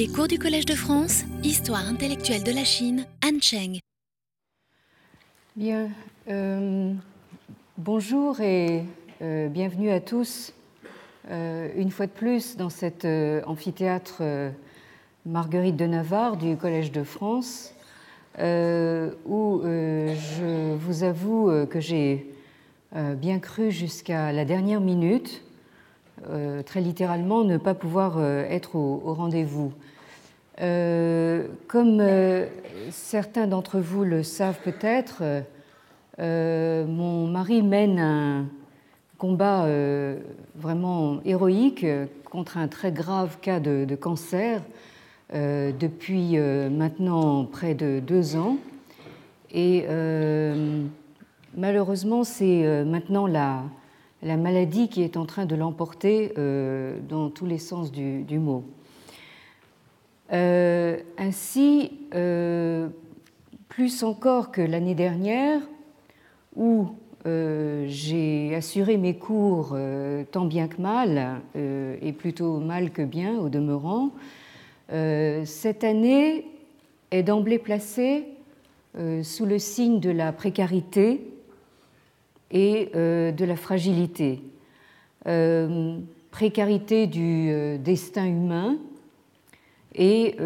Les cours du Collège de France, Histoire intellectuelle de la Chine, Han Cheng. Bien, euh, bonjour et euh, bienvenue à tous euh, une fois de plus dans cet amphithéâtre Marguerite de Navarre du Collège de France, où je vous avoue que j'ai bien cru jusqu'à la dernière minute très littéralement, ne pas pouvoir euh, être au, rendez-vous. Euh, comme certains d'entre vous le savent peut-être, mon mari mène un combat vraiment héroïque contre un très grave cas de, de cancer depuis maintenant près de deux ans. Et malheureusement, c'est maintenant la, la maladie qui est en train de l'emporter euh, dans tous les sens du, mot. Euh, ainsi, euh, plus encore que l'année dernière, où j'ai assuré mes cours tant bien que mal, et plutôt mal que bien au demeurant, cette année est d'emblée placée sous le signe de la précarité et euh, de la fragilité. Euh, précarité du euh, destin humain et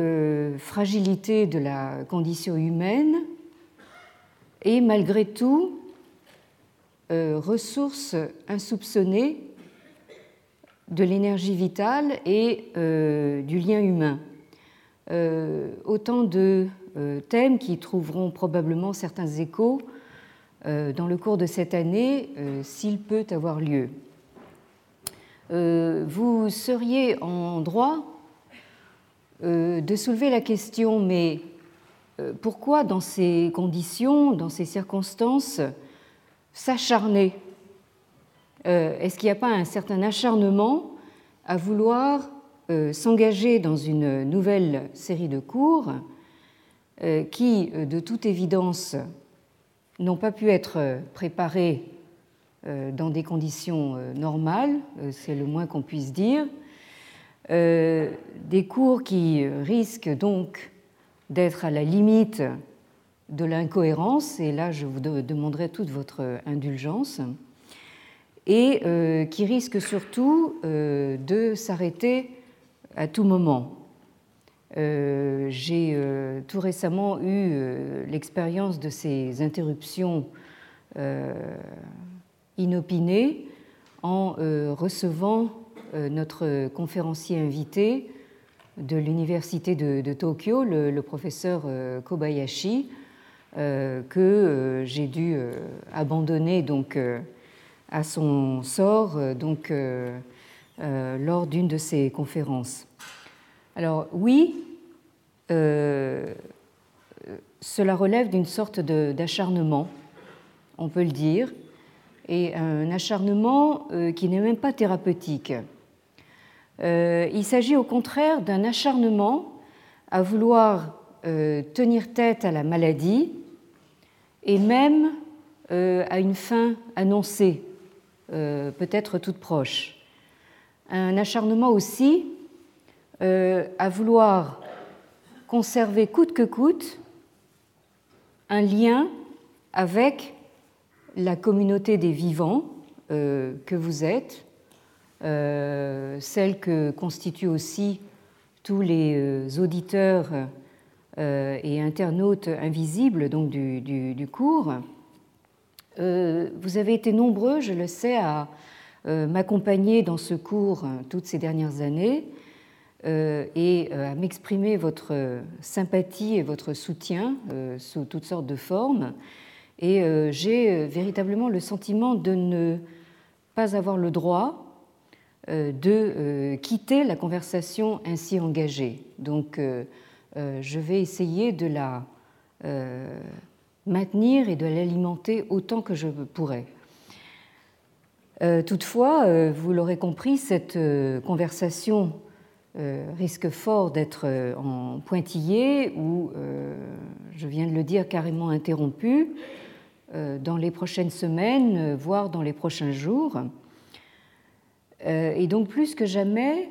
fragilité de la condition humaine et malgré tout ressources insoupçonnées de l'énergie vitale et du lien humain. autant de thèmes qui trouveront probablement certains échos dans le cours de cette année euh, s'il peut avoir lieu. Euh, vous seriez en droit de soulever la question, mais pourquoi dans ces conditions, dans ces circonstances, s'acharner? Est-ce qu'il n'y a pas un certain acharnement à vouloir s'engager dans une nouvelle série de cours qui, de toute évidence, n'ont pas pu être préparés euh, dans des conditions euh, normales, euh, c'est le moins qu'on puisse dire. Des cours qui risquent donc d'être à la limite de l'incohérence, et là je vous demanderai toute votre indulgence, et qui risquent surtout de s'arrêter à tout moment. Euh, j'ai euh, tout récemment eu euh, l'expérience de ces interruptions inopinées en recevant notre conférencier invité de l'université de, Tokyo, le, professeur Kobayashi, que j'ai dû abandonner donc à son sort donc lors d'une de ces conférences. Alors oui, cela relève d'une sorte d'acharnement, on peut le dire, et un acharnement euh, qui n'est même pas thérapeutique. Euh, il s'agit au contraire d'un acharnement à vouloir tenir tête à la maladie et même à une fin annoncée, peut-être toute proche. Un acharnement aussi euh, à vouloir conserver coûte que coûte un lien avec la communauté des vivants euh, que vous êtes, euh, celle que constituent aussi tous les auditeurs et internautes invisibles donc du, cours. vous avez été nombreux, je le sais, à m'accompagner dans ce cours toutes ces dernières années euh, et euh, à m'exprimer votre sympathie et votre soutien euh, sous toutes sortes de formes. Et j'ai véritablement le sentiment de ne pas avoir le droit de quitter la conversation ainsi engagée. Donc je vais essayer de la maintenir et de l'alimenter autant que je pourrai. Toutefois, vous l'aurez compris, cette conversation euh, risque fort d'être euh, en pointillé ou, euh, je viens de le dire, carrément interrompu dans les prochaines semaines, voire dans les prochains jours. Et donc plus que jamais,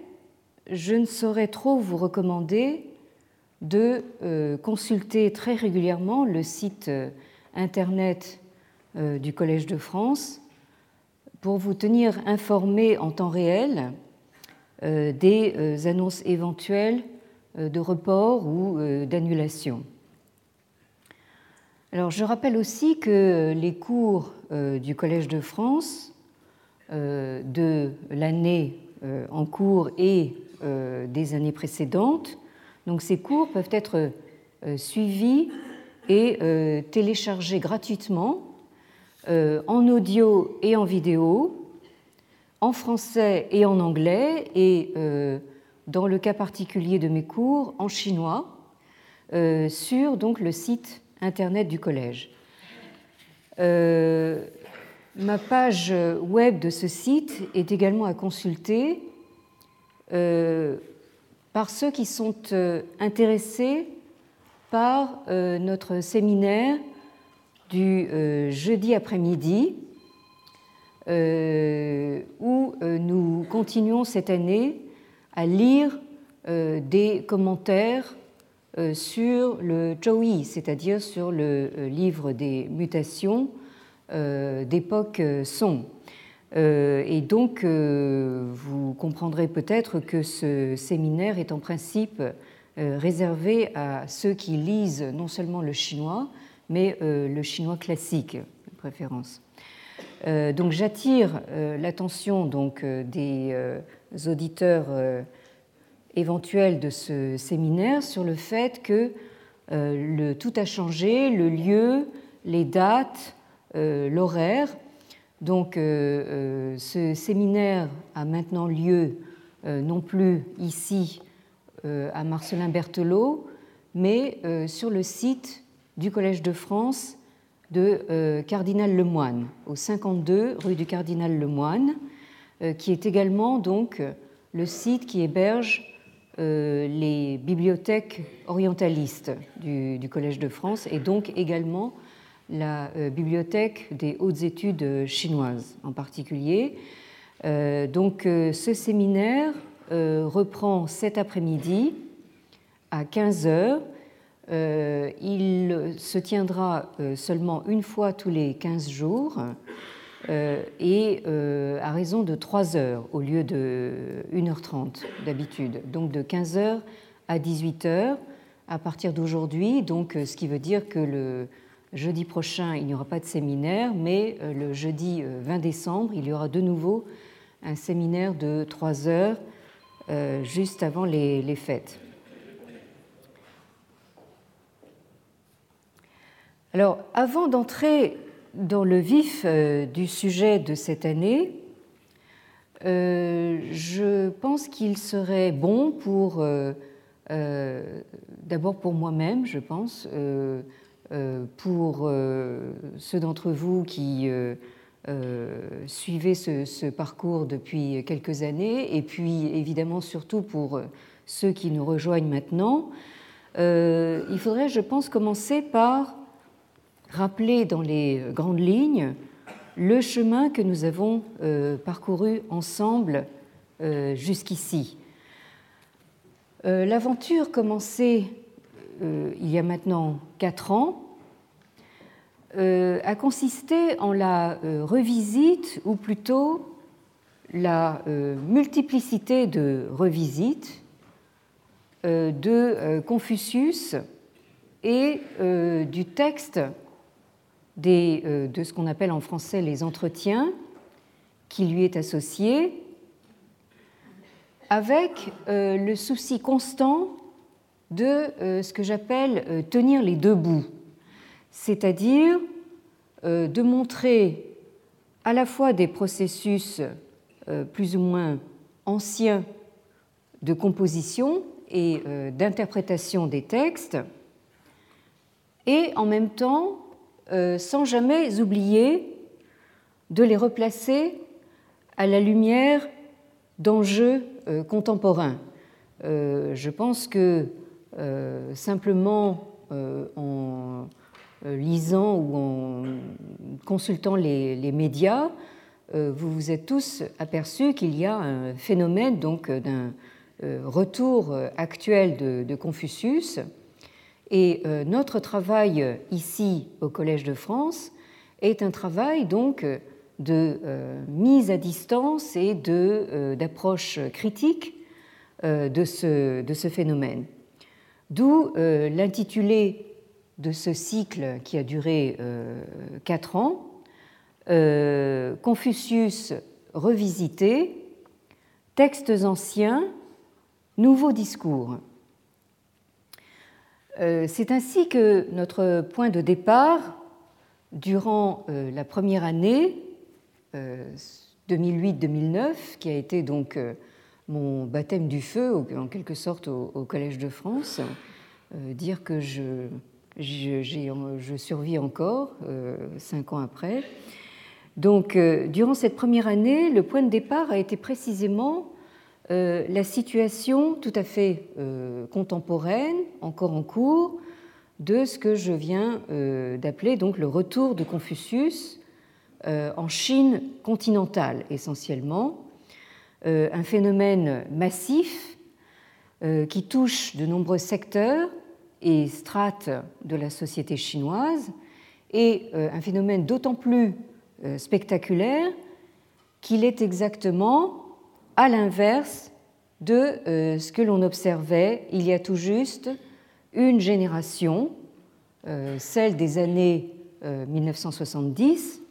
je ne saurais trop vous recommander de euh, consulter très régulièrement le site euh, internet euh, du Collège de France pour vous tenir informé en temps réel des annonces éventuelles de report ou d'annulation. Alors, je rappelle aussi que les cours du Collège de France de l'année en cours et des années précédentes donc ces cours peuvent être euh, suivis et euh, téléchargés gratuitement euh, en audio et en vidéo, en français et en anglais, et dans le cas particulier de mes cours, en chinois, sur donc, le site internet du collège. ma page web de ce site est également à consulter par ceux qui sont euh, intéressés par euh, notre séminaire du euh, jeudi après-midi, où nous continuons cette année à lire des commentaires sur le Zhouyi, c'est-à-dire sur le livre des mutations d'époque Song. Euh, et donc, euh, vous comprendrez peut-être que ce séminaire est en principe euh, réservé à ceux qui lisent non seulement le chinois, mais le chinois classique, de préférence. Donc, j'attire l'attention donc des auditeurs éventuels de ce séminaire sur le fait que tout a changé, le lieu, les dates, l'horaire. Donc euh, euh, ce séminaire a maintenant lieu euh, non plus ici à Marcelin Berthelot, mais sur le site du Collège de France de Cardinal Lemoine, au 52 rue du Cardinal Lemoine, qui est également donc le site qui héberge les bibliothèques orientalistes du, Collège de France et donc également la euh, bibliothèque des hautes études chinoises en particulier. Euh, donc euh, ce séminaire reprend cet après-midi à 15 heures. Il se tiendra seulement une fois tous les 15 jours et à raison de 3 heures au lieu de 1h30 d'habitude. Donc de 15 heures à 18 heures à partir d'aujourd'hui, donc ce qui veut dire que le Jeudi prochain, il n'y aura pas de séminaire, mais euh, le jeudi 20 euh, décembre, il y aura de nouveau un séminaire de trois heures euh, juste avant les, fêtes. Alors, avant d'entrer dans le vif du sujet de cette année, je pense qu'il serait bon pour, d'abord pour moi-même, je pense, euh, pour euh, ceux d'entre vous qui euh, suivez ce, parcours depuis quelques années, et puis évidemment surtout pour ceux qui nous rejoignent maintenant, il faudrait, je pense, commencer par rappeler dans les grandes lignes le chemin que nous avons parcouru ensemble jusqu'ici. L'aventure commençait il y a maintenant quatre ans euh, a consisté en la euh, revisite, ou plutôt la euh, multiplicité de revisites de Confucius et du texte des, de ce qu'on appelle en français les entretiens qui lui est associé, avec le souci constant de ce que j'appelle tenir les deux bouts. C'est-à-dire euh, de montrer à la fois des processus euh, plus ou moins anciens de composition et euh, d'interprétation des textes, et en même temps, sans jamais oublier de les replacer à la lumière d'enjeux contemporains. Je pense que simplement en euh, lisant ou en consultant les, médias, euh, vous vous êtes tous aperçus qu'il y a un phénomène donc d'un retour actuel de, Confucius. Et notre travail ici au Collège de France est un travail donc de mise à distance et d'approche critique de ce, de ce phénomène. D'où l'intitulé de ce cycle qui a duré quatre ans, Confucius revisité, textes anciens, nouveaux discours. Euh, c'est ainsi que notre point de départ, durant euh, la première année 2008-2009, euh, qui a été donc mon baptême du feu, en quelque sorte, au, Collège de France, dire que je, je, survis encore cinq ans après. Donc, durant cette première année, le point de départ a été précisément euh, la situation tout à fait euh, contemporaine, encore en cours, de ce que je viens euh, d'appeler donc le retour de Confucius en Chine continentale essentiellement, un phénomène massif qui touche de nombreux secteurs et strates de la société chinoise et un phénomène d'autant plus spectaculaire qu'il est exactement à l'inverse de euh, ce que l'on observait il y a tout juste une génération, euh, celle des années 1970, euh,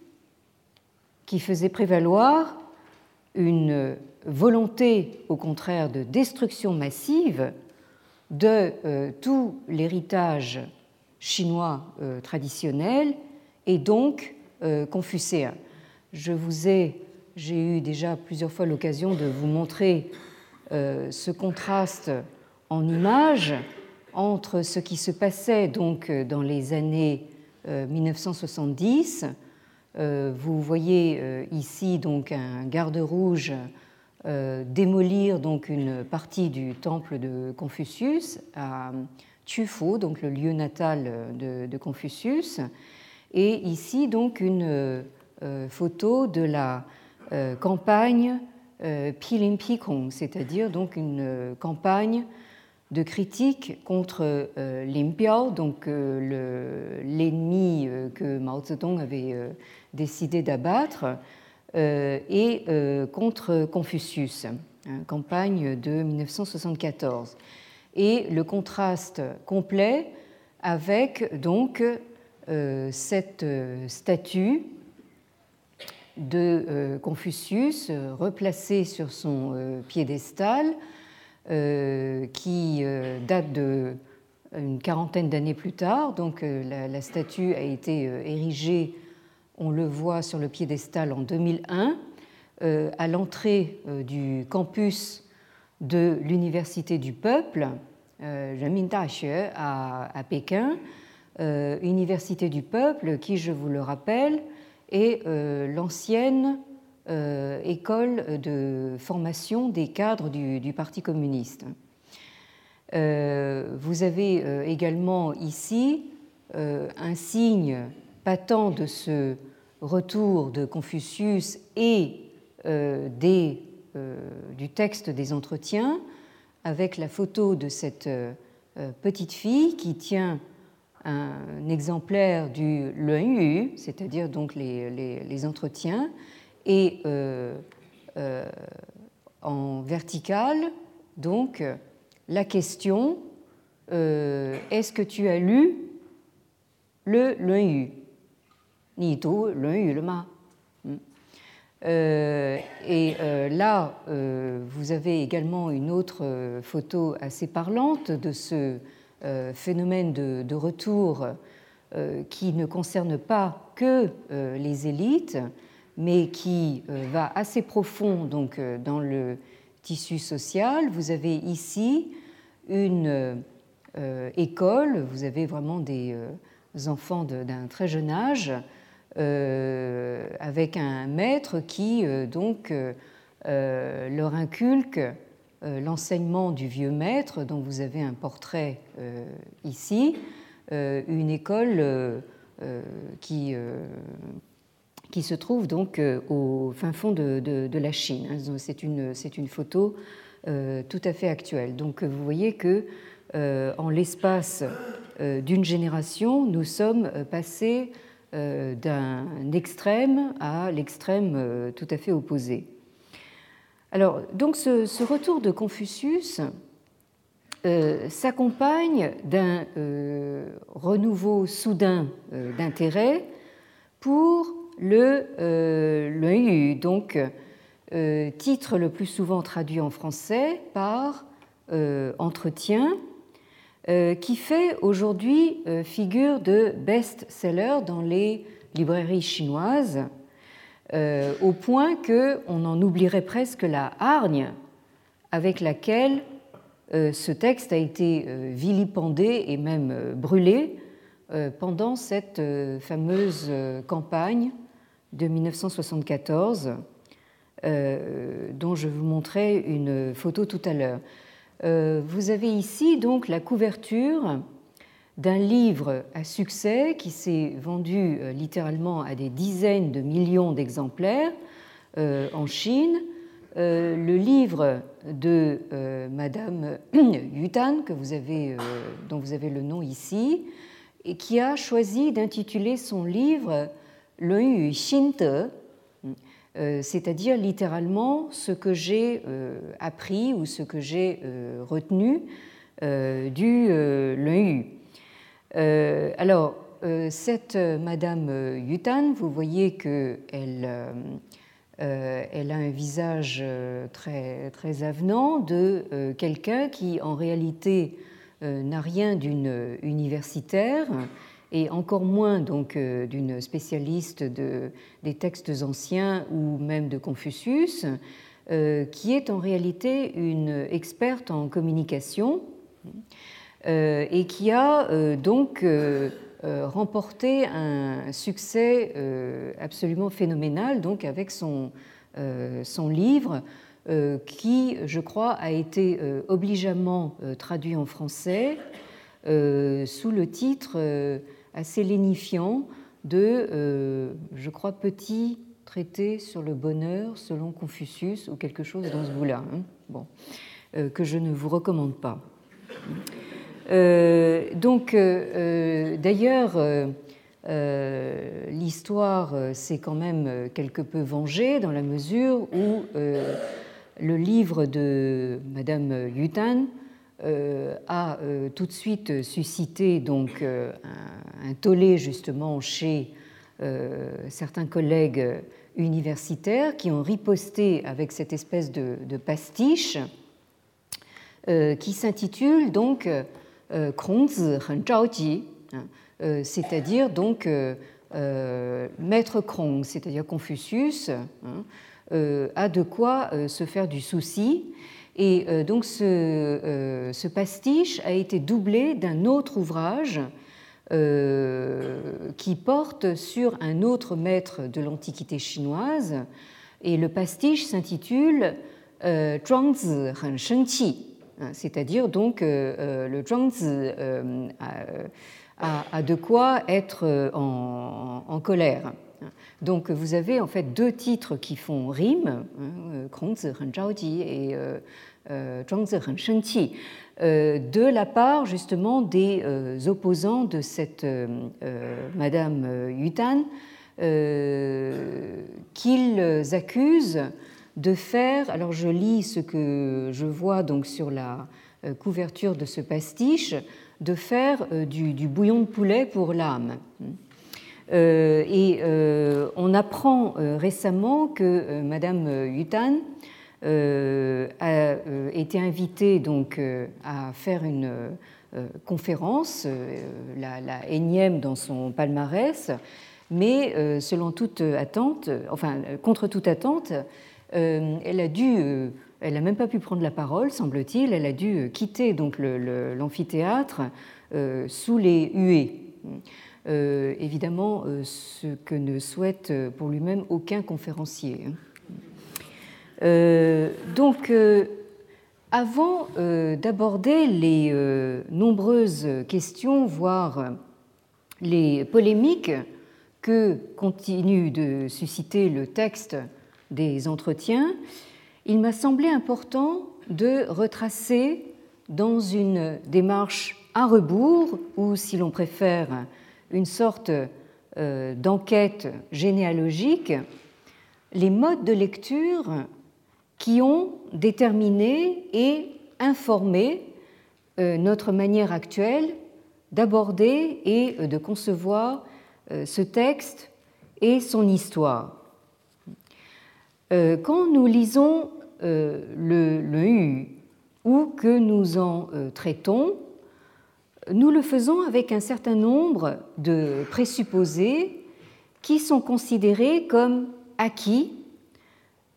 qui faisait prévaloir une volonté, au contraire, de destruction massive de tout l'héritage chinois traditionnel et donc confucéen. Je vous ai j'ai eu déjà plusieurs fois l'occasion de vous montrer euh, ce contraste en images entre ce qui se passait donc dans les années 1970. Euh, vous voyez euh, ici donc un garde rouge démolir donc une partie du temple de Confucius à Tufo, donc le lieu natal de, de Confucius, et ici donc une photo de la euh, campagne euh, Pilim-Pikong, c'est-à-dire donc une euh, campagne de critique contre l'Impiao, donc l'ennemi que Mao Zedong avait décidé d'abattre, et contre Confucius, hein, campagne de 1974. Et le contraste complet avec donc cette statue de euh, Confucius euh, replacé sur son euh, piédestal qui date de quarantaine d'années plus tard. Donc la, statue a été érigée, on le voit sur le piédestal en 2001, à l'entrée du campus de l'Université du Peuple, Renmin à, à Pékin, Université du Peuple qui, je vous le rappelle, et euh, l'ancienne euh, école de formation des cadres du, Parti communiste. Euh, vous avez également ici un signe patent de ce retour de Confucius et des, du texte des entretiens avec la photo de cette petite fille qui tient un exemplaire du Yu, c'est-à-dire donc les, entretiens, et euh, euh, en vertical, donc la question euh, est-ce que tu as lu le Yu Ni le ma hmm. et là, vous avez également une autre photo assez parlante de ce phénomène de, retour euh, qui ne concerne pas que euh, les élites, mais qui va assez profond donc, dans le tissu social. Vous avez ici une école, vous avez vraiment des enfants d'un très jeune âge, avec un maître qui donc leur inculque euh, l'enseignement du vieux maître, dont vous avez un portrait euh, ici, euh, une école qui, se trouve donc au fin fond de, la Chine. C'est une, une, photo tout à fait actuel. Donc vous voyez que en l'espace d'une génération, nous sommes passés d'un extrême à l'extrême tout à fait opposé. Alors, donc ce, retour de Confucius s'accompagne d'un renouveau soudain d'intérêt pour le euh, donc euh, titre le plus souvent traduit en français par euh, entretien, euh, qui fait aujourd'hui figure de best-seller dans les librairies chinoises, au point qu'on en oublierait presque la hargne avec laquelle ce texte a été vilipendé et même brûlé pendant cette fameuse campagne de 1974, euh, dont je vous montrais une photo tout à l'heure. Euh, vous avez ici donc la couverture d'un livre à succès qui s'est vendu euh, littéralement à des dizaines de millions d'exemplaires en Chine. le livre de Madame Yutan, que vous avez, dont vous avez le nom ici, et qui a choisi d'intituler son livre Yu Xinte, euh, c'est-à-dire littéralement ce que j'ai euh, appris ou ce que j'ai euh, retenu du Yu. Alors, cette Madame Yutan, vous voyez qu'elle elle a un visage très, très avenant de quelqu'un qui, en réalité, n'a rien d'une universitaire et encore moins donc euh, d'une spécialiste de, des textes anciens ou même de Confucius, euh, qui est en réalité une experte en communication. euh, et qui a donc remporté un succès absolument phénoménal donc avec son, son livre qui, je crois, a été obligeamment traduit en français sous le titre assez lénifiant de, euh, je crois, petit traité sur le bonheur selon Confucius ou quelque chose dans ce goût-là, hein. bon, euh, que je ne vous recommande pas. Euh, donc, d'ailleurs, l'histoire s'est quand même quelque peu vengée dans la mesure où le livre de Madame Yutan euh, a euh, tout de suite suscité donc euh, un, tollé justement chez certains collègues universitaires qui ont riposté avec cette espèce de, pastiche qui s'intitule donc C'est-à-dire donc Maître Krong, c'est-à-dire Confucius, a de quoi se faire du souci et euh, donc euh, ce, pastiche a été doublé d'un autre ouvrage euh, qui porte sur un autre maître de l'Antiquité chinoise. Et le pastiche s'intitule Zhuangzi Han Shengqi, c'est-à-dire donc le Zhuangzi a, de quoi être en colère. Donc vous avez en fait deux titres qui font rime, hein, Krongzi Hen Zhaoji et euh, euh, Zhuangzi Hen Shengqi, euh, de la part justement des opposants de cette Madame Yutan, qu'ils accusent de faire, alors je lis ce que je vois donc sur la couverture de ce pastiche, de faire du, du bouillon de poulet pour l'âme. Euh, et euh, on apprend euh, récemment que Madame Yutan a été invitée donc à faire une conférence, la, énième dans son palmarès, mais selon toute attente, enfin contre toute attente, dû elle n'a même pas pu prendre la parole, semble-t-il. Elle a dû quitter donc l'amphithéâtre sous les huées. Euh, évidemment euh, ce que ne souhaite euh, pour lui-même aucun conférencier. Hein. donc, avant d'aborder les nombreuses questions, voire les polémiques que continue de susciter le texte des entretiens, il m'a semblé important de retracer dans une démarche à rebours, ou si l'on préfère, une sorte euh, d'enquête généalogique, les modes de lecture qui ont déterminé et informé euh, notre manière actuelle d'aborder et de concevoir euh, ce texte et son histoire. Quand nous lisons le, le U ou que nous en traitons, nous le faisons avec un certain nombre de présupposés qui sont considérés comme acquis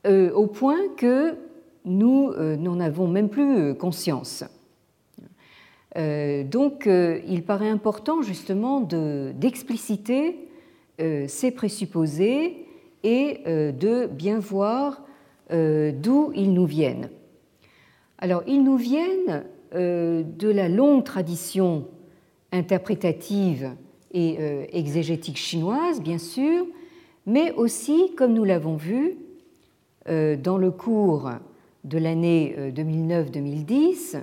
euh, au point que nous euh, n'en avons même plus euh, conscience. donc il paraît important justement d'expliciter ces présupposés et de bien voir d'où ils nous viennent. Alors ils nous viennent de la longue tradition interprétative et exégétique chinoise, bien sûr, mais aussi, comme nous l'avons vu, euh, dans le cours de l'année 2009-2010, euh,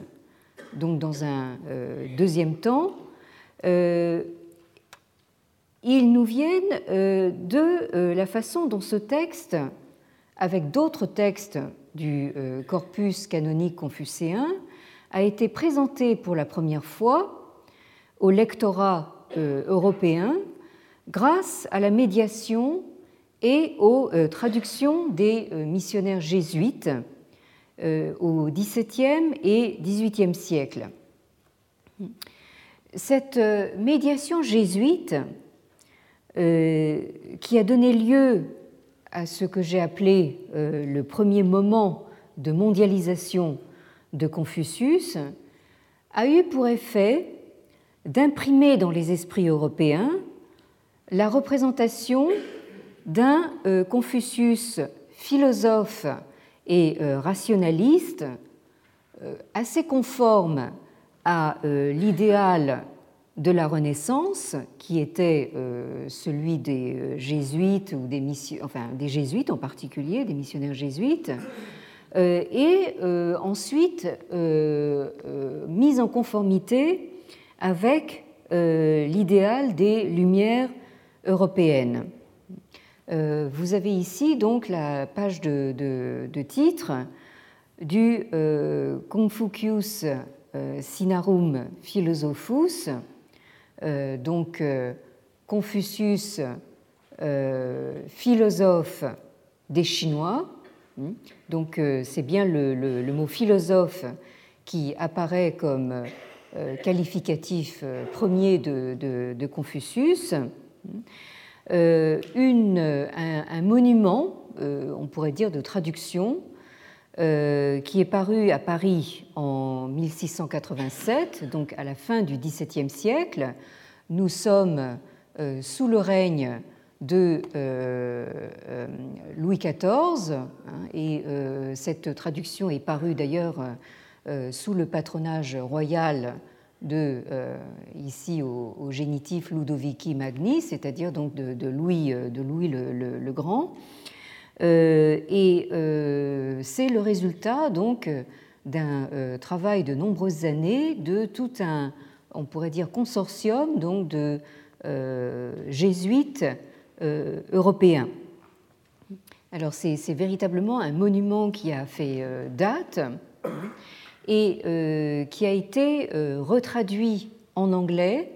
donc dans un euh, deuxième temps, ils nous viennent de la façon dont ce texte, avec d'autres textes du corpus canonique confucéen, a été présenté pour la première fois au lectorat européen grâce à la médiation et aux euh, traductions des euh, missionnaires jésuites euh, au XVIIe et XVIIIe siècle. Cette médiation jésuite, qui a donné lieu à ce que j'ai appelé le premier moment de mondialisation de Confucius, a eu pour effet d'imprimer dans les esprits européens la représentation d'un euh, Confucius philosophe et euh, rationaliste euh, assez conforme à l'idéal de la Renaissance, qui était celui des jésuites ou des enfin des jésuites en particulier, des missionnaires jésuites, et ensuite mise en conformité avec l'idéal des Lumières européennes. Euh, vous avez ici donc la page de, titre du euh, Confucius euh, Sinarum Philosophus, donc Confucius, philosophe des Chinois. Hmm. Donc c'est bien le, mot philosophe qui apparaît comme qualificatif premier de, Confucius. Euh, une, un, monument, euh, on pourrait dire de traduction, euh, qui est paru à Paris en 1687, donc à la fin du XVIIe siècle. Nous sommes sous le règne de Louis XIV, hein, et cette traduction est parue d'ailleurs sous le patronage royal de, euh, ici au, génitif Ludovici Magni, c'est-à-dire donc de, Louis, euh, de Louis le, Grand. Euh, et c'est le résultat donc d'un travail de nombreuses années de tout un, on pourrait dire, consortium donc de jésuites européens. Alors c'est véritablement un monument qui a fait date et euh, qui a été euh, retraduit en anglais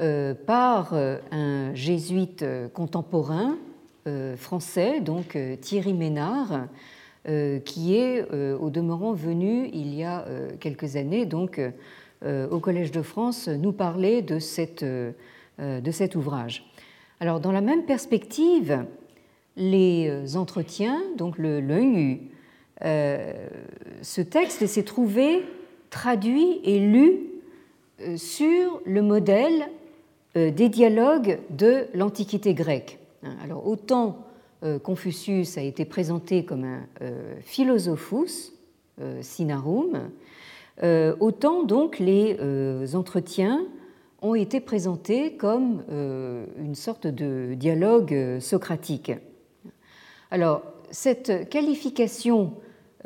euh, par un jésuite contemporain français, donc Thierry Ménard, qui est au demeurant venu il y a quelques années donc au Collège de France nous parler de, cette, cet ouvrage. Alors dans la même perspective, les entretiens, donc le, le euh, ce texte s'est trouvé traduit et lu euh, sur le modèle euh, des dialogues de l'Antiquité grecque. Hein, alors autant Confucius a été présenté comme un philosophus, sinarum, autant donc les entretiens ont été présentés comme une sorte de dialogue socratique. Alors, cette qualification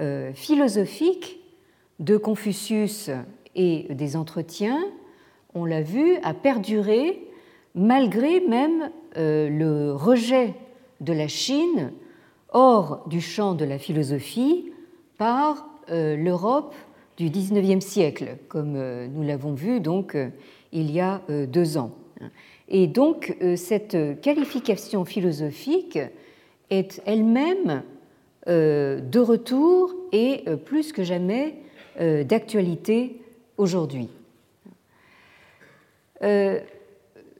euh, philosophique de Confucius et des entretiens, on l'a vu, a perduré malgré même euh, le rejet de la Chine hors du champ de la philosophie par euh, l'Europe du XIXe siècle, comme euh, nous l'avons vu donc il y a deux ans. Et donc cette qualification philosophique est elle-même de retour et plus que jamais d'actualité aujourd'hui.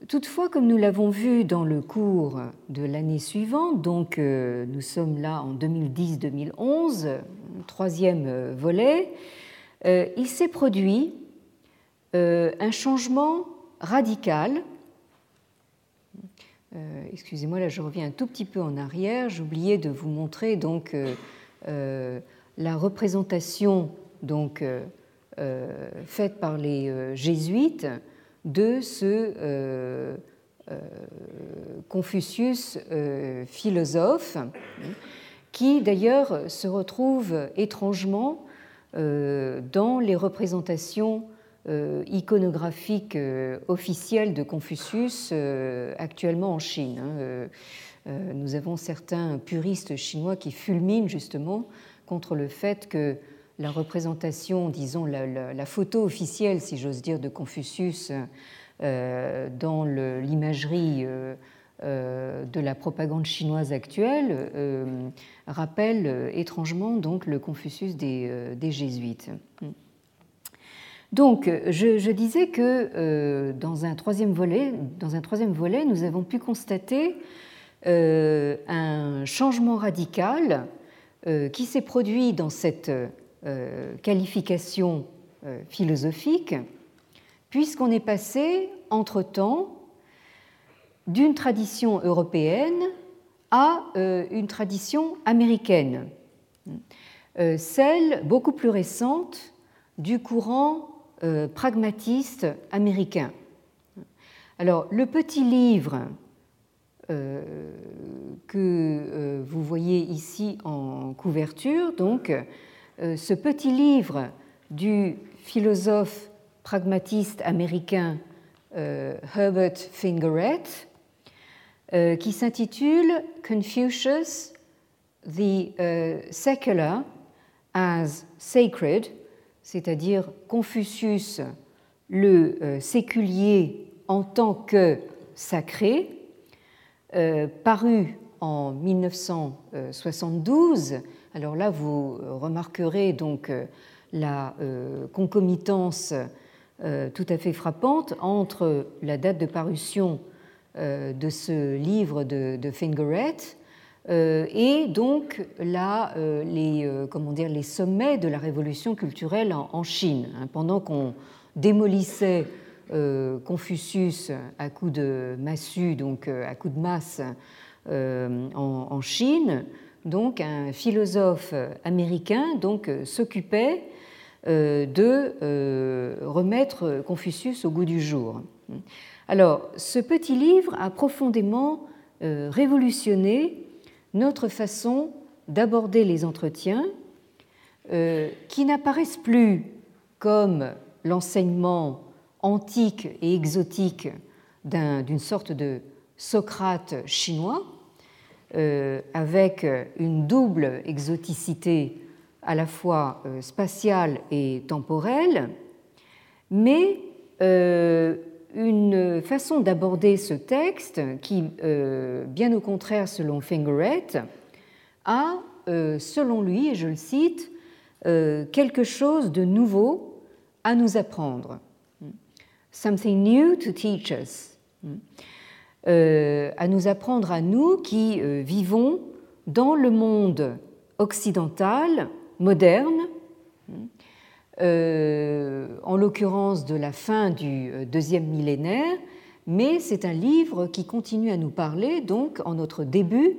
Toutefois, comme nous l'avons vu dans le cours de l'année suivante, donc euh, nous sommes là en 2010-2011, troisième euh, volet, euh, il s'est produit un changement radical. Excusez-moi, là je reviens un tout petit peu en arrière. J'oubliais de vous montrer donc la représentation donc faite par les jésuites de ce euh, euh, Confucius euh, philosophe, qui d'ailleurs se retrouve étrangement dans les représentations iconographiques officielles de Confucius actuellement en Chine. Hein. Nous avons certains puristes chinois qui fulminent justement contre le fait que la représentation, disons la, photo officielle, si j'ose dire, de Confucius euh, dans l'imagerie euh, euh, de la propagande chinoise actuelle rappelle étrangement donc le Confucius des, jésuites. Donc, je, disais que dans un troisième volet, nous avons pu constater un changement radical qui s'est produit dans cette qualification euh, philosophique, puisqu'on est passé, entre-temps, d'une tradition européenne à euh, une tradition américaine, celle beaucoup plus récente du courant pragmatiste américain. Alors, le petit livre que vous voyez ici en couverture, donc, euh, ce petit livre du philosophe pragmatiste américain euh, Herbert Fingeret, euh, qui s'intitule Confucius, the Secular as Sacred, c'est-à-dire Confucius, le séculier en tant que sacré, paru en 1972 alors là, vous euh, remarquerez donc euh, la euh, concomitance tout à fait frappante entre la date de parution de ce livre de, Fingeret et donc là, les, comment dire, les sommets de la révolution culturelle en, Chine. Hein. pendant qu'on démolissait Confucius à coups de massue, donc à coups de masse en Chine, donc un philosophe américain, donc euh, s'occupait euh, de euh, remettre Confucius au goût du jour. Alors, ce petit livre a profondément révolutionné notre façon d'aborder les entretiens, qui n'apparaissent plus comme l'enseignement antique et exotique d'une sorte de Socrate chinois, euh, avec une double exoticité à la fois euh, spatiale et temporelle, mais euh, une façon d'aborder ce texte qui, bien au contraire, selon Fingeret, a, selon lui, et je le cite, quelque chose de nouveau à nous apprendre. Something new to teach us. Euh, à nous apprendre à nous qui euh, vivons dans le monde occidental moderne, euh, en l'occurrence de la fin du deuxième millénaire, mais c'est un livre qui continue à nous parler donc en notre début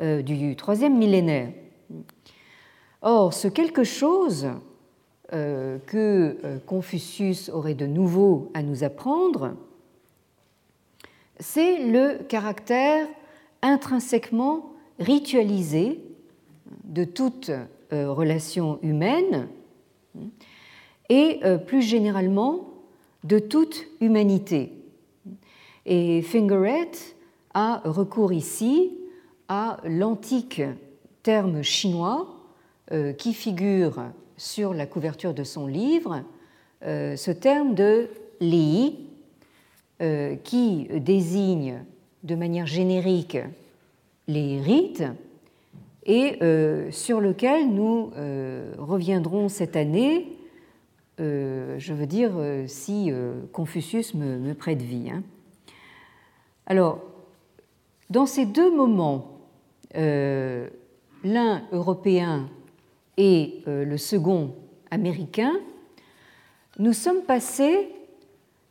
du troisième millénaire. Or, ce quelque chose que Confucius aurait de nouveau à nous apprendre, c'est le caractère intrinsèquement ritualisé de toute euh, relation humaine, et plus généralement de toute humanité. Et Fingeret a recours ici à l'antique terme chinois qui figure sur la couverture de son livre, ce terme de Li, qui désigne de manière générique les rites et euh, sur lequel nous euh, reviendrons cette année, euh, je veux dire, si Confucius me, prête vie. Hein. Alors, dans ces deux moments, l'un européen et le second américain, nous sommes passés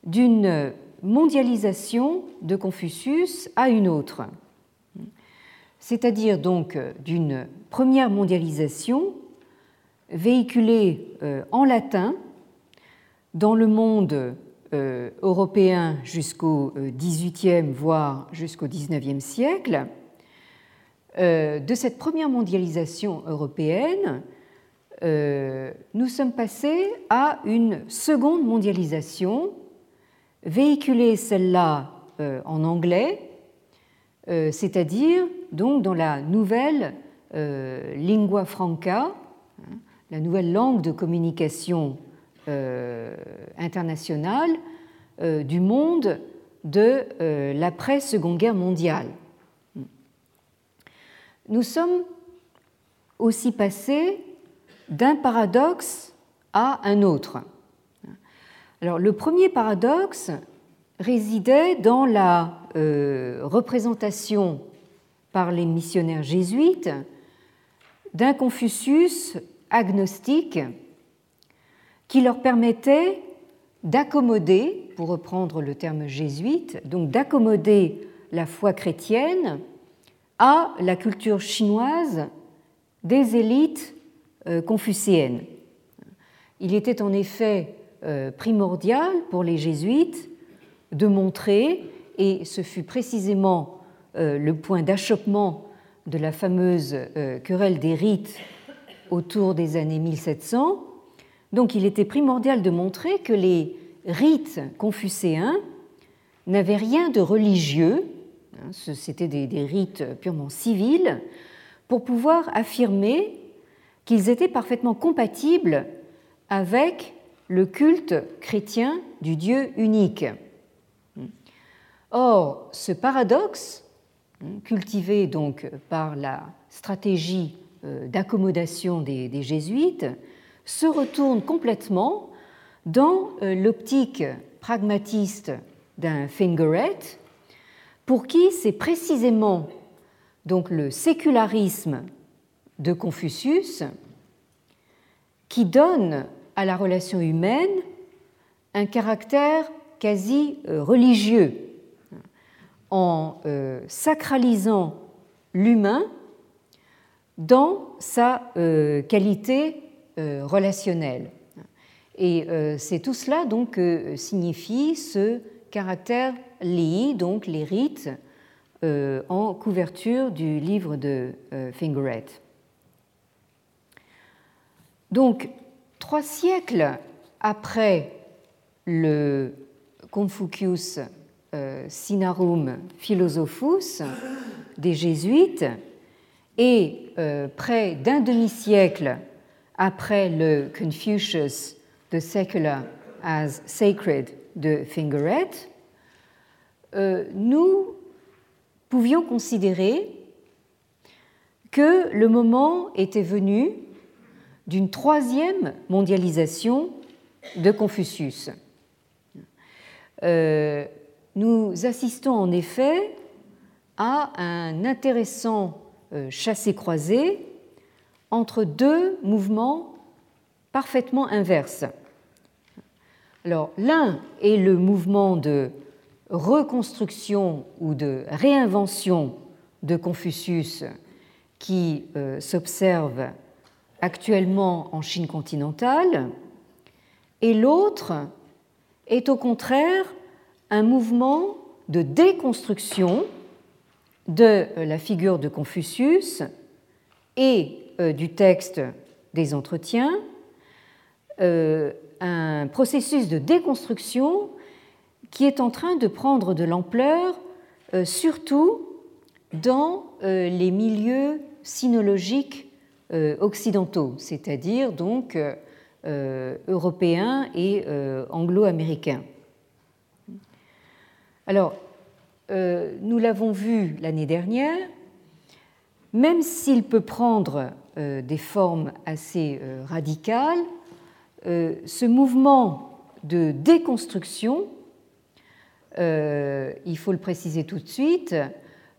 d'une mondialisation de Confucius à une autre c'est-à-dire donc d'une première mondialisation véhiculée euh, en latin dans le monde euh, européen jusqu'au XVIIIe, euh, voire jusqu'au XIXe siècle. De cette première mondialisation européenne, nous sommes passés à une seconde mondialisation, véhiculée celle-là en anglais, c'est-à-dire donc dans la nouvelle euh, lingua franca, hein, la nouvelle langue de communication euh, internationale euh, du monde de l'après-seconde guerre mondiale. Nous sommes aussi passés d'un paradoxe à un autre. Le premier paradoxe résidait dans la représentation par les missionnaires jésuites d'un Confucius agnostique qui leur permettait d'accommoder, pour reprendre le terme jésuite, donc d'accommoder la foi chrétienne à la culture chinoise des élites euh, confucéennes. Il était en effet euh, primordial pour les jésuites de montrer, et ce fut précisément euh, le point d'achoppement de la fameuse euh, querelle des rites autour des années 1700. Donc il était primordial de montrer que les rites confucéens n'avaient rien de religieux, hein, c'était des, rites purement civils, pour pouvoir affirmer qu'ils étaient parfaitement compatibles avec le culte chrétien du Dieu unique. Or, ce paradoxe cultivé donc par la stratégie euh, d'accommodation des, jésuites, se retourne complètement dans euh, l'optique pragmatiste d'un Fingeret, pour qui c'est précisément donc le sécularisme de Confucius qui donne à la relation humaine un caractère quasi euh, religieux en euh, sacralisant l'humain dans sa euh, qualité relationnelle. Et c'est tout cela donc que signifie ce caractère li, donc les rites, en couverture du livre de Fingeret. Donc, trois siècles après le Confucius euh, Sinarum Philosophus des Jésuites et euh, près d'un demi-siècle après le Confucius the Secular as Sacred de Fingeret, euh, nous pouvions considérer que le moment était venu d'une troisième mondialisation de Confucius nous assistons en effet à un intéressant euh, chassé-croisé entre deux mouvements parfaitement inverses. Alors, l'un est le mouvement de reconstruction ou de réinvention de Confucius qui euh, s'observe actuellement en Chine continentale, et l'autre est au contraire un mouvement de déconstruction de euh, la figure de Confucius et euh, du texte des entretiens, un processus de déconstruction qui est en train de prendre de l'ampleur, surtout dans les milieux sinologiques occidentaux, c'est-à-dire donc européens et anglo-américains. Alors, nous l'avons vu l'année dernière, même s'il peut prendre euh, des formes assez euh, radicales, euh, ce mouvement de déconstruction, il faut le préciser tout de suite,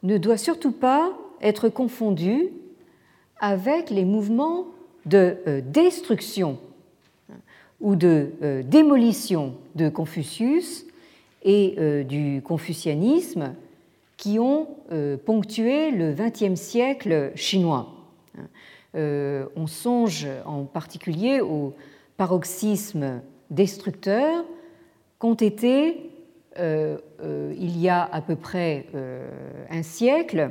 ne doit surtout pas être confondu avec les mouvements de destruction ou de démolition de Confucius et du confucianisme qui ont euh, ponctué le XXe siècle chinois. Euh, on songe en particulier au paroxysme destructeur qu'ont été, euh, il y a à peu près un siècle,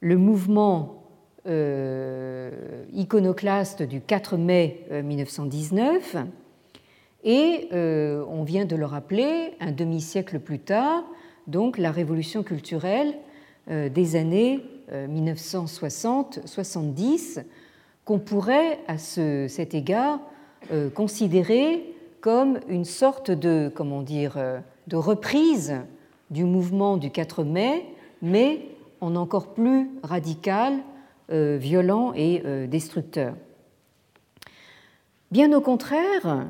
le mouvement iconoclaste du 4 mai 1919 et, on vient de le rappeler, un demi-siècle plus tard, donc la révolution culturelle euh, des années 1960-70, euh, qu'on pourrait à cet égard euh, considérer comme une sorte de, comment dire, de reprise du mouvement du 4 mai, mais en encore plus radical, violent et destructeur. Bien au contraire,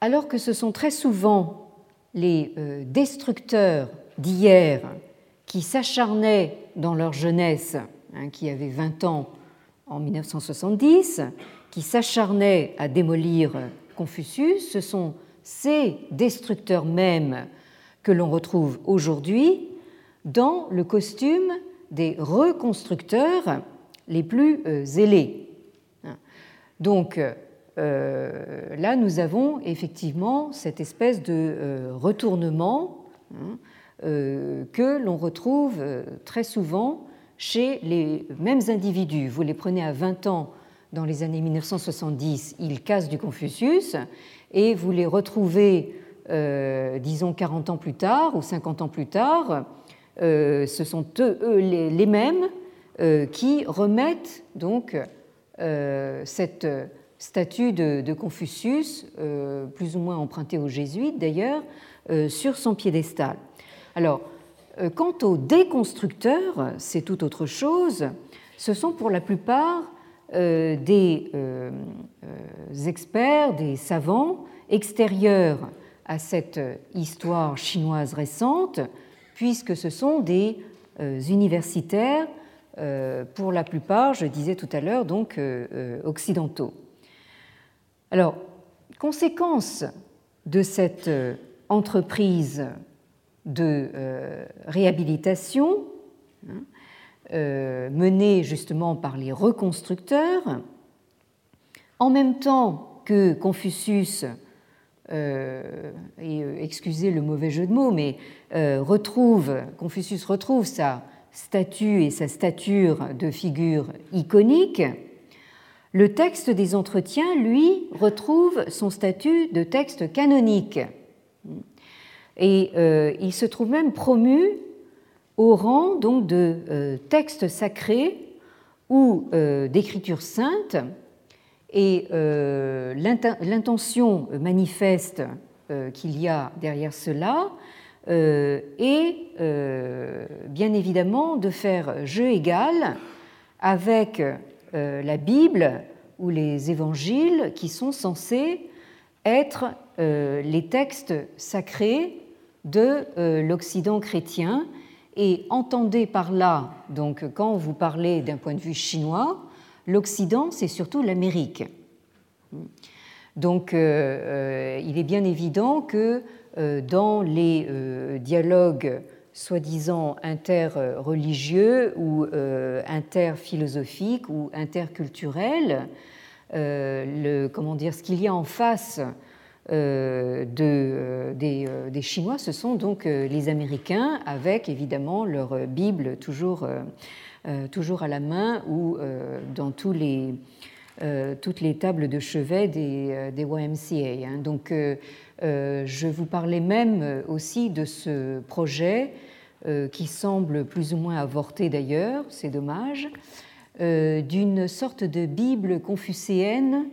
alors que ce sont très souvent les euh, destructeurs d'hier qui s'acharnaient dans leur jeunesse, hein, qui avaient 20 ans en 1970, qui s'acharnaient à démolir Confucius, ce sont ces destructeurs mêmes que l'on retrouve aujourd'hui dans le costume des reconstructeurs les plus euh, zélés. Donc, euh, là, nous avons effectivement cette espèce de euh, retournement hein, euh, que l'on retrouve très souvent chez les mêmes individus. Vous les prenez à 20 ans dans les années 1970, ils cassent du Confucius, et vous les retrouvez, disons, 40 ans plus tard ou 50 ans plus tard, ce sont eux, les, mêmes qui remettent donc cette statue de, Confucius, euh, plus ou moins empruntée aux jésuites d'ailleurs, euh, sur son piédestal. Alors, euh, quant aux déconstructeurs, c'est tout autre chose. Ce sont pour la plupart des experts, des savants extérieurs à cette histoire chinoise récente, puisque ce sont des universitaires, pour la plupart, je disais tout à l'heure, donc occidentaux. Alors, conséquence de cette euh, entreprise de euh, réhabilitation hein, euh, menée justement par les reconstructeurs, en même temps que Confucius, et excusez le mauvais jeu de mots, mais retrouve, Confucius retrouve sa statue et sa stature de figure iconique, le texte des entretiens, lui, retrouve son statut de texte canonique. Et euh, il se trouve même promu au rang donc de euh, texte sacré ou euh, d'écriture sainte. Et l'intention manifeste qu'il y a derrière cela est bien évidemment de faire jeu égal avec euh, la Bible ou les évangiles qui sont censés être euh, les textes sacrés de euh, l'Occident chrétien. Et entendez par là, donc quand vous parlez d'un point de vue chinois, l'Occident, c'est surtout l'Amérique. Donc il est bien évident que dans les dialogues soi-disant interreligieux ou euh, interphilosophiques ou interculturels. Euh, comment ce qu'il y a en face euh, de, des, des, Chinois, ce sont donc les Américains, avec évidemment leur Bible toujours, toujours à la main ou dans tous les, toutes les tables de chevet des, des YMCA. Hein. Donc, je vous parlais même aussi de ce projet qui semble plus ou moins avorté d'ailleurs, c'est dommage, d'une sorte de Bible confucéenne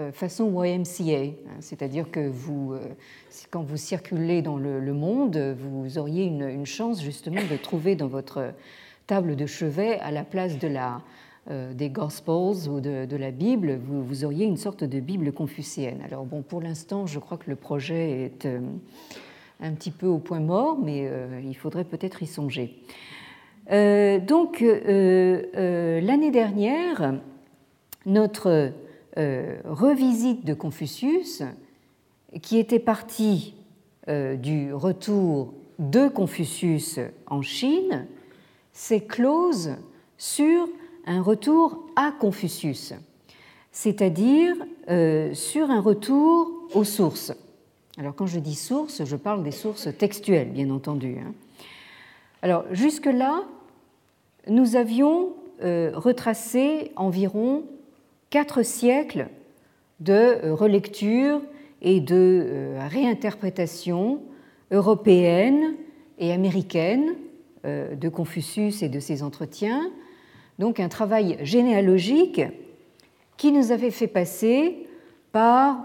euh, façon YMCA, hein, c'est-à-dire que vous, euh, quand vous circulez dans le, monde, vous auriez une, chance justement de trouver dans votre table de chevet, à la place de la, euh, des Gospels ou de, la Bible, vous, auriez une sorte de Bible confucéenne. Alors bon, pour l'instant, je crois que le projet est un petit peu au point mort, mais il faudrait peut-être y songer. donc, l'année dernière, notre euh, revisite de Confucius, qui était partie euh, du retour de Confucius en Chine, s'est close sur un retour à Confucius, c'est-à-dire euh, sur un retour aux sources. Alors quand je dis sources, je parle des sources textuelles, bien entendu. Hein. Alors jusque-là, nous avions retracé environ quatre siècles de euh, relecture et de euh, réinterprétation européenne et américaine euh, de Confucius et de ses entretiens, donc un travail généalogique qui nous avait fait passer par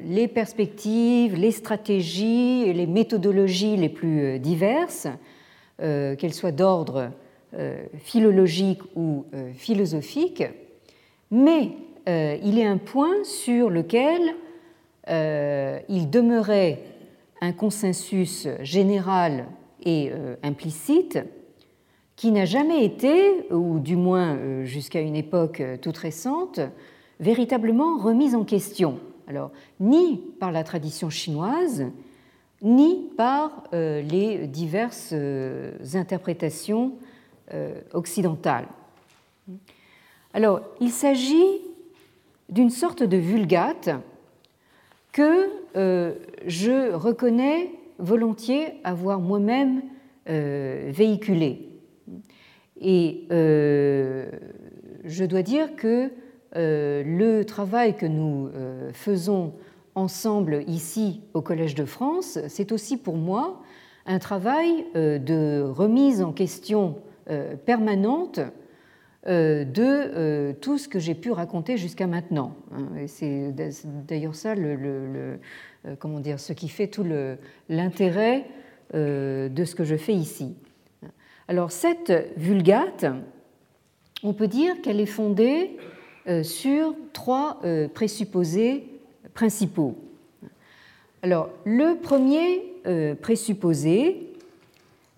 les perspectives, les stratégies et les méthodologies les plus diverses, qu'elles soient d'ordre philologique ou philosophique, mais euh, il est un point sur lequel euh, il demeurait un consensus général et euh, implicite qui n'a jamais été, ou du moins jusqu'à une époque toute récente, véritablement remis en question. Alors, ni par la tradition chinoise, ni par les diverses interprétations occidentales. Alors, il s'agit d'une sorte de vulgate que euh, je reconnais volontiers avoir moi-même euh, véhiculé. Et euh, je dois dire que le travail que nous faisons ensemble ici au Collège de France, c'est aussi pour moi un travail de remise en question permanente euh, de euh, tout ce que j'ai pu raconter jusqu'à maintenant. Hein. C'est d'ailleurs ça le, euh, comment dire, ce qui fait tout l'intérêt de ce que je fais ici. Alors cette vulgate, on peut dire qu'elle est fondée sur trois présupposés principaux. Alors le premier présupposé,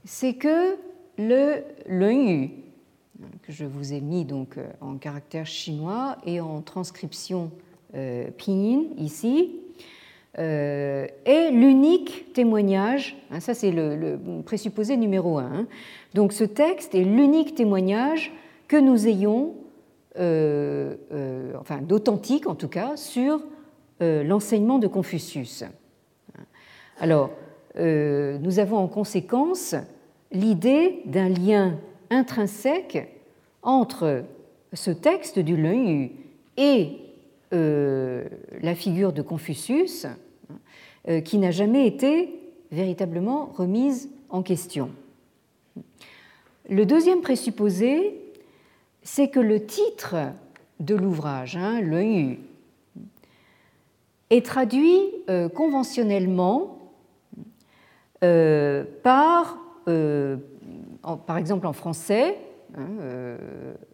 c'est que le Yu que je vous ai mis donc euh, en caractère chinois et en transcription euh, pinyin ici, euh, est l'unique témoignage, hein, ça c'est le, présupposé numéro un, hein. donc ce texte est l'unique témoignage que nous ayons, enfin d'authentique en tout cas, sur l'enseignement de Confucius. Alors, nous avons en conséquence l'idée d'un lien intrinsèque entre ce texte du Lun et euh, la figure de Confucius, euh, qui n'a jamais été véritablement remise en question. Le deuxième présupposé, c'est que le titre de l'ouvrage, hein, Yu, est traduit euh, conventionnellement par, par exemple en français, Hein, euh,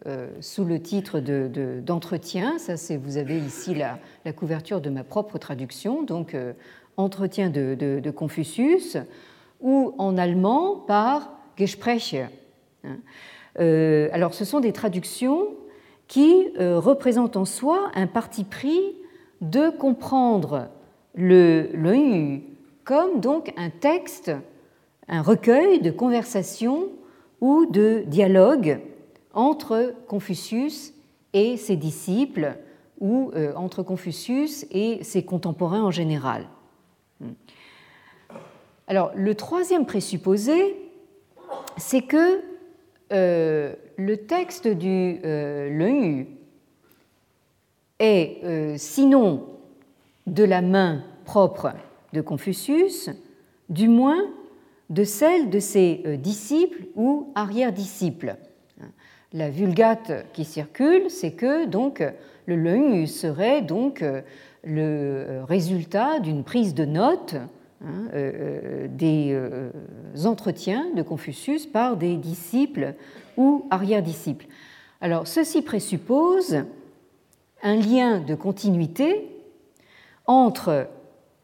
euh, sous le titre d'entretien. Ça, c'est vous avez ici la, couverture de ma propre traduction, donc euh, entretien de, Confucius, ou en allemand par Gespräche. Hein. alors, ce sont des traductions qui représentent en soi un parti pris de comprendre le, le comme donc un texte, un recueil de conversations ou de dialogue entre Confucius et ses disciples ou euh, entre Confucius et ses contemporains en général. Alors, le troisième présupposé, c'est que euh, le texte du euh, est sinon de la main propre de Confucius, du moins de celle de ses disciples ou arrière-disciples. La vulgate qui circule, c'est que donc le lung serait donc le résultat d'une prise de notes hein, euh, euh, des euh, entretiens de Confucius par des disciples ou arrière-disciples. Alors, ceci présuppose un lien de continuité entre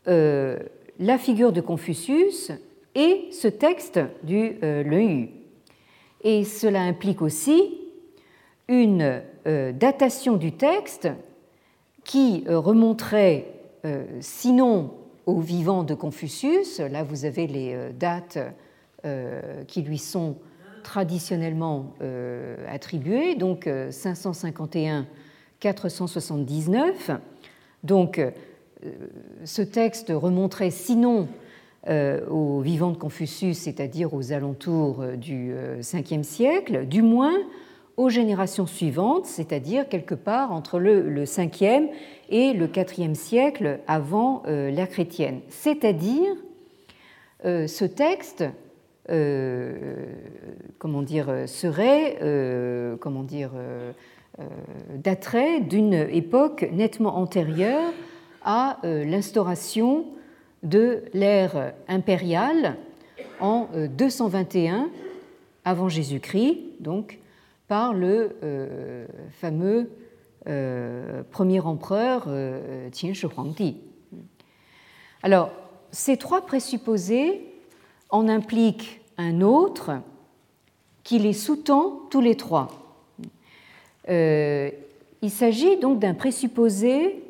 la figure de Confucius et ce texte du Leu. Et cela implique aussi une datation du texte qui euh, remonterait, euh, sinon au vivant de Confucius, là vous avez les euh, dates qui lui sont traditionnellement attribuées, donc 551-479. Donc ce texte remonterait sinon au vivant de Confucius, c'est-à-dire aux alentours du 5e siècle, du moins aux générations suivantes, c'est-à-dire quelque part entre le, 5e et le 4e siècle avant euh, l'ère chrétienne. C'est-à-dire, euh, ce texte euh, comment dire, serait comment dire, daterait d'une époque nettement antérieure à l'instauration de l'ère impériale en 221 avant Jésus-Christ, donc par le euh, fameux euh, premier empereur euh, Qin Shi Huangdi. Alors, ces trois présupposés en impliquent un autre qui les sous-tend tous les trois. il s'agit donc d'un présupposé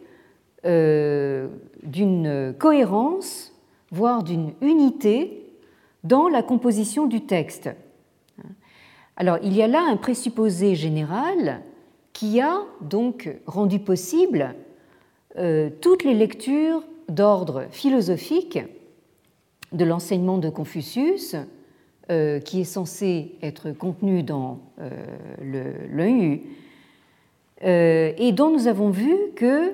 d'une cohérence, voire d'une unité dans la composition du texte. Alors, il y a là un présupposé général qui a donc rendu possible euh, toutes les lectures d'ordre philosophique de l'enseignement de Confucius, euh, qui est censé être contenu dans euh, le et dont nous avons vu que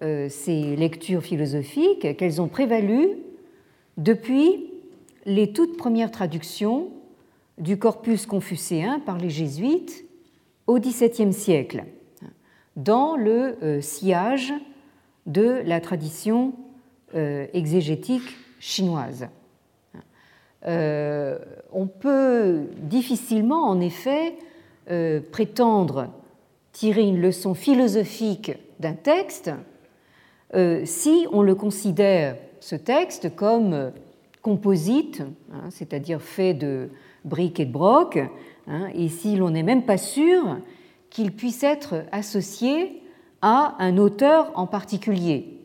ces lectures philosophiques, qu'elles ont prévalu depuis les toutes premières traductions du corpus confucéen par les jésuites au XVIIe siècle, dans le euh, sillage de la tradition euh, exégétique chinoise. Euh, on peut difficilement, en effet, prétendre tirer une leçon philosophique d'un texte si on le considère, ce texte, comme composite, hein, c'est-à-dire fait de briques et de broc, hein, et si l'on n'est même pas sûr qu'il puisse être associé à un auteur en particulier.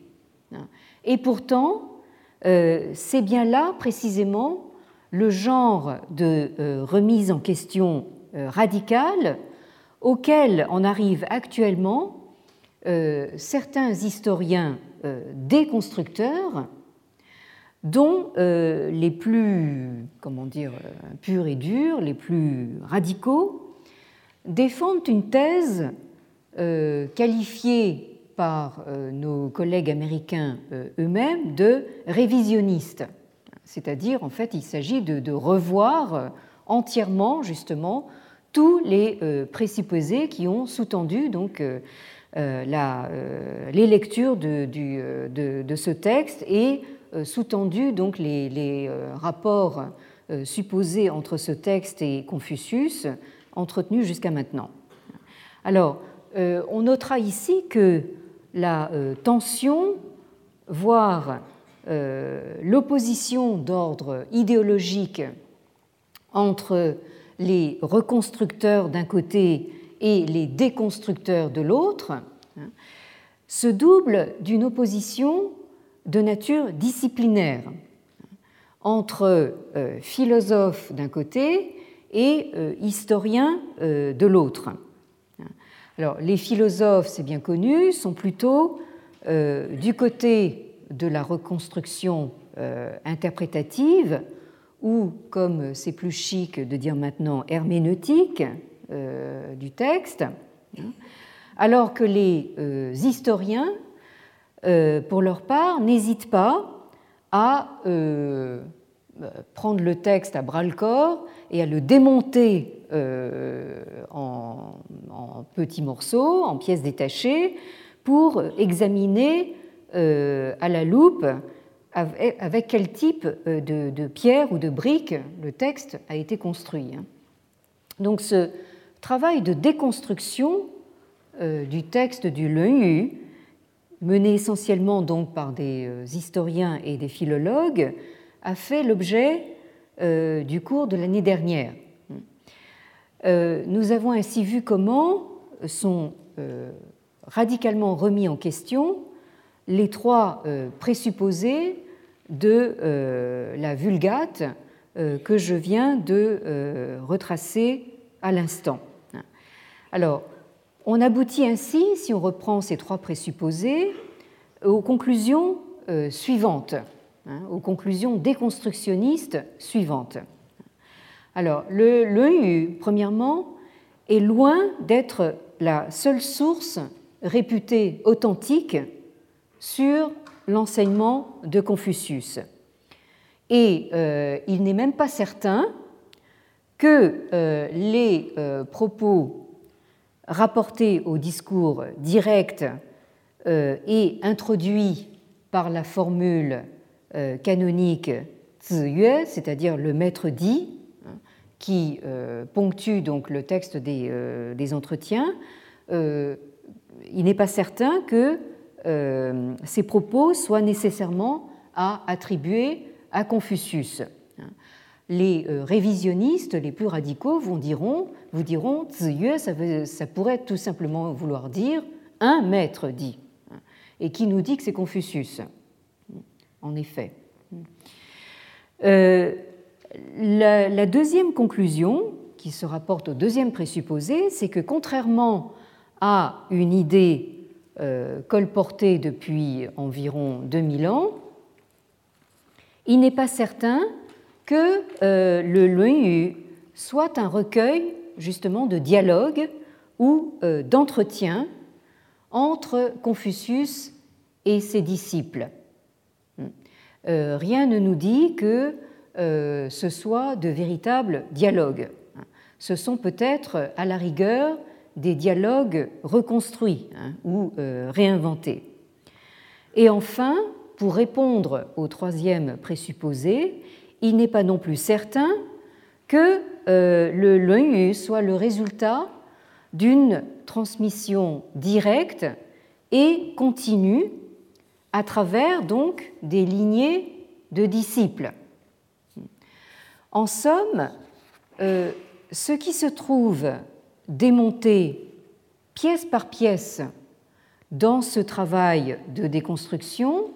Hein. Et pourtant, euh, c'est bien là précisément le genre de euh, remise en question euh, radicale auquel en arrivent actuellement certains historiens déconstructeurs dont euh, les plus, comment dire, purs et durs, les plus radicaux, défendent une thèse euh, qualifiée par euh, nos collègues américains eux-mêmes de révisionniste. C'est-à-dire, en fait, il s'agit de, revoir entièrement, justement, tous les présupposés qui ont sous-tendu donc la, les lectures de, de, ce texte et euh, sous-tendu donc les, euh, rapports euh, supposés entre ce texte et Confucius entretenus jusqu'à maintenant. Alors, on notera ici que la tension, voire l'opposition d'ordre idéologique entre les reconstructeurs d'un côté et les déconstructeurs de l'autre, hein, se double d'une opposition de nature disciplinaire entre euh, philosophes d'un côté et euh, historiens euh, de l'autre. Alors, les philosophes, c'est bien connu, sont plutôt du côté de la reconstruction interprétative, ou, comme c'est plus chic de dire maintenant, herméneutique du texte, alors que les euh, historiens, euh, pour leur part, n'hésitent pas à euh, prendre le texte à bras-le-corps et à le démonter en, petits morceaux, en pièces détachées, pour examiner à la loupe avec quel type de, de pierre ou de briques le texte a été construit. Hein. Donc ce travail de déconstruction euh, du texte du Leu, mené essentiellement donc par des euh, historiens et des philologues, a fait l'objet euh, du cours de l'année dernière. Nous avons ainsi vu comment sont radicalement remis en question les trois présupposés de la Vulgate que je viens de retracer à l'instant. Alors, on aboutit ainsi, si on reprend ces trois présupposés, aux conclusions euh, suivantes, hein, aux conclusions déconstructionnistes suivantes. Alors, le, premièrement, est loin d'être la seule source réputée authentique sur l'enseignement de Confucius. Et euh, il n'est même pas certain que euh, les propos rapporté au discours direct euh, et introduit par la formule euh, canonique Ziyue, c'est-à-dire le maître dit, hein, qui euh, ponctue donc le texte des, des entretiens, il n'est pas certain que ces propos soient nécessairement à attribuer à Confucius les euh, révisionnistes les plus radicaux vous diront, vous diront Ziyue, ça, pourrait tout simplement vouloir dire un maître dit, et qui nous dit que c'est Confucius. En effet. Euh, la, deuxième conclusion, qui se rapporte au deuxième présupposé, c'est que contrairement à une idée euh, colportée depuis environ 2000 ans, il n'est pas certain que euh, le Luyu soit un recueil justement de dialogue ou euh, d'entretien entre Confucius et ses disciples. Euh, rien ne nous dit que ce soit de véritables dialogues. Ce sont peut-être à la rigueur des dialogues reconstruits hein, ou réinventés. Et enfin, pour répondre au troisième présupposé, il n'est pas non plus certain que euh, le Leu soit le résultat d'une transmission directe et continue à travers donc des lignées de disciples. En somme, euh, ce qui se trouve démonté pièce par pièce dans ce travail de déconstruction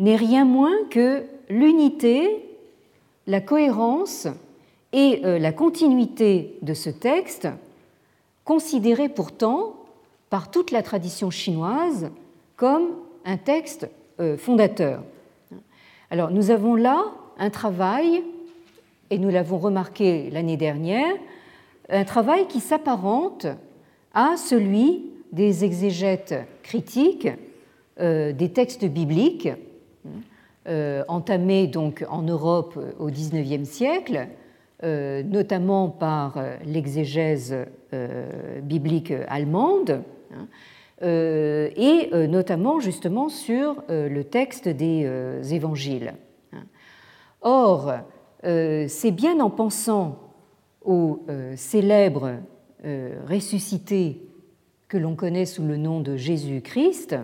n'est rien moins que l'unité la cohérence et euh, la continuité de ce texte, considéré pourtant par toute la tradition chinoise comme un texte euh, fondateur. Alors nous avons là un travail, et nous l'avons remarqué l'année dernière, un travail qui s'apparente à celui des exégètes critiques euh, des textes bibliques, euh, entamé donc en Europe au XIXe siècle, euh, notamment par euh, l'exégèse biblique allemande, hein, et notamment justement sur le texte des évangiles. Or, c'est bien en pensant au célèbre ressuscité que l'on connaît sous le nom de Jésus-Christ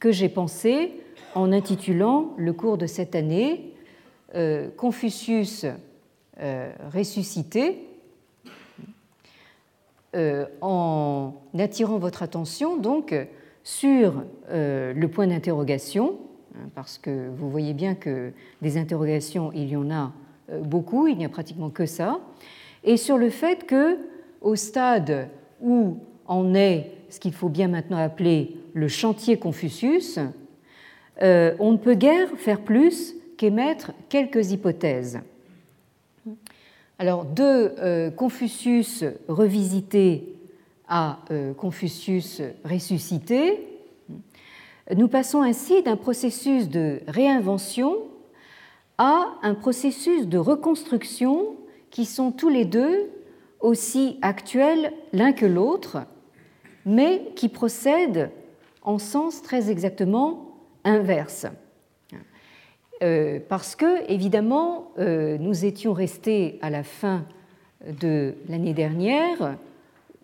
que j'ai pensé en intitulant le cours de cette année euh, Confucius euh, ressuscité, euh, en attirant votre attention donc sur le point d'interrogation, hein, parce que vous voyez bien que des interrogations, il y en a beaucoup, il n'y a pratiquement que ça, et sur le fait que au stade où en est ce qu'il faut bien maintenant appeler le chantier Confucius, euh, on ne peut guère faire plus qu'émettre quelques hypothèses. Alors, de euh, Confucius revisité à Confucius ressuscité. Nous passons ainsi d'un processus de réinvention à un processus de reconstruction qui sont tous les deux aussi actuels l'un que l'autre, mais qui procèdent en sens très exactement inverse. Euh, parce que, évidemment, euh, nous étions restés à la fin de l'année dernière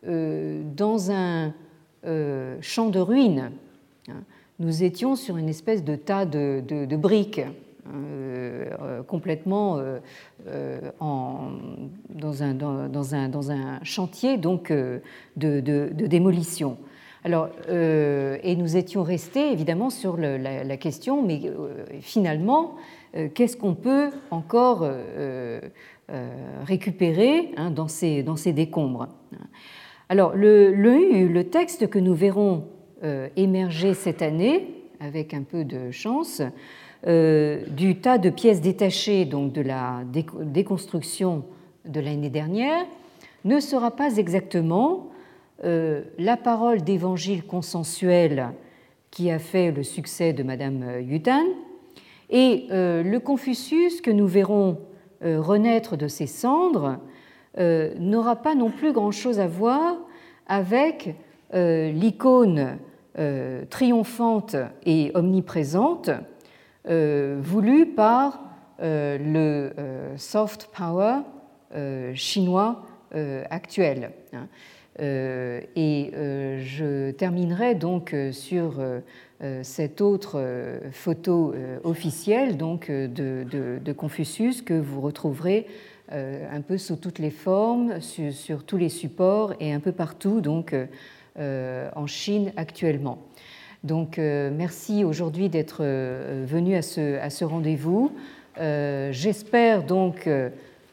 euh, dans un champ de ruines. Nous étions sur une espèce de tas de briques complètement en, dans, un, chantier donc, de, démolition. Alors, et nous étions restés évidemment sur la, question, mais finalement, qu'est-ce qu'on peut encore récupérer hein, dans, ces, dans, ces, décombres Alors, le, le, texte que nous verrons émerger cette année, avec un peu de chance, euh, du tas de pièces détachées donc de la déconstruction de l'année dernière ne sera pas exactement euh, la parole d'évangile consensuel qui a fait le succès de Madame Yutan et euh, le Confucius que nous verrons renaître de ses cendres n'aura pas non plus grand-chose à voir avec l'icône triomphante et omniprésente euh, voulu par euh, le euh, soft power chinois actuel. Hein. Et je terminerai donc sur cette autre photo officielle donc de, Confucius que vous retrouverez un peu sous toutes les formes, sur, tous les supports et un peu partout donc en Chine actuellement. Donc euh, merci aujourd'hui d'être euh, venu à ce, rendez-vous. Euh, j'espère donc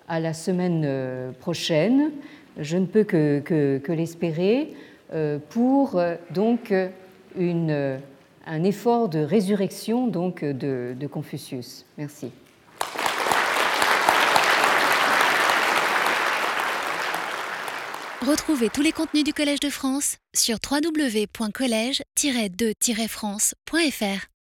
à la semaine prochaine. Je ne peux que, l'espérer pour donc une, un effort de résurrection donc de, de Confucius. Merci. Retrouvez tous les contenus du Collège de France sur www.colège-2-france.fr.